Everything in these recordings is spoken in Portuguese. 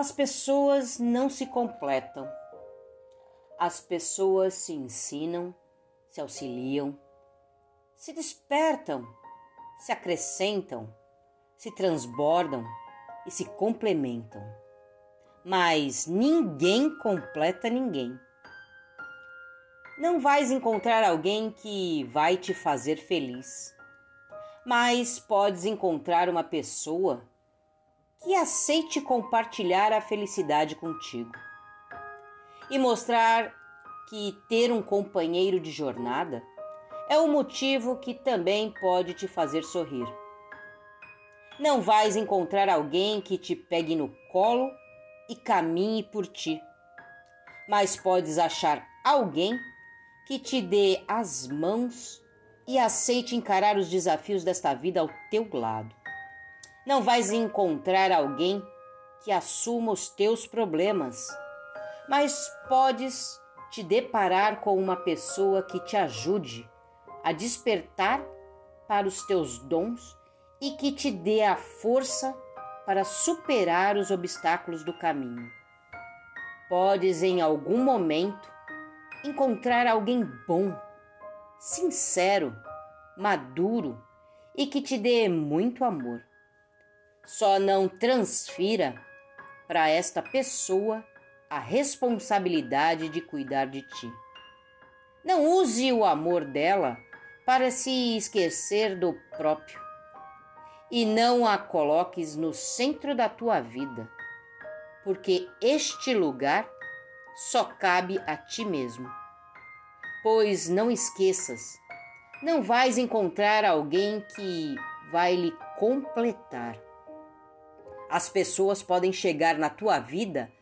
As pessoas não se completam. As pessoas se ensinam, se auxiliam, se despertam, se acrescentam, se transbordam e se complementam. Mas ninguém completa ninguém. Não vais encontrar alguém que vai te fazer feliz, mas podes encontrar uma pessoa que aceite compartilhar a felicidade contigo e mostrar que ter um companheiro de jornada é um motivo que também pode te fazer sorrir. Não vais encontrar alguém que te pegue no colo e caminhe por ti, mas podes achar alguém que te dê as mãos e aceite encarar os desafios desta vida ao teu lado. Não vais encontrar alguém que assuma os teus problemas, mas podes te deparar com uma pessoa que te ajude a despertar para os teus dons e que te dê a força para superar os obstáculos do caminho. Podes em algum momento encontrar alguém bom, sincero, maduro e que te dê muito amor. Só não transfira para esta pessoa a responsabilidade de cuidar de ti. Não use o amor dela para se esquecer do próprio e não a coloques no centro da tua vida, porque este lugar só cabe a ti mesmo. Pois não esqueças, não vais encontrar alguém que vai lhe completar as pessoas podem chegar na tua vida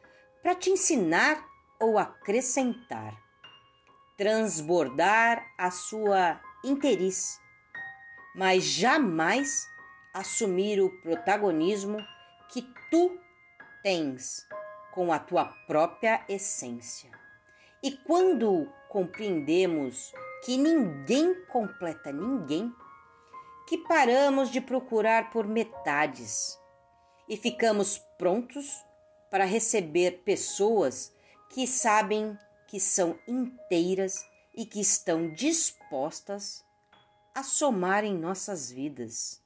para te ensinar ou acrescentar, transbordar a sua interesse, mas jamais assumir o protagonismo que tu tens com a tua própria essência. E quando compreendemos que ninguém completa ninguém, que paramos de procurar por metades e ficamos prontos para receber pessoas que sabem que são inteiras e que estão dispostas a somar em nossas vidas.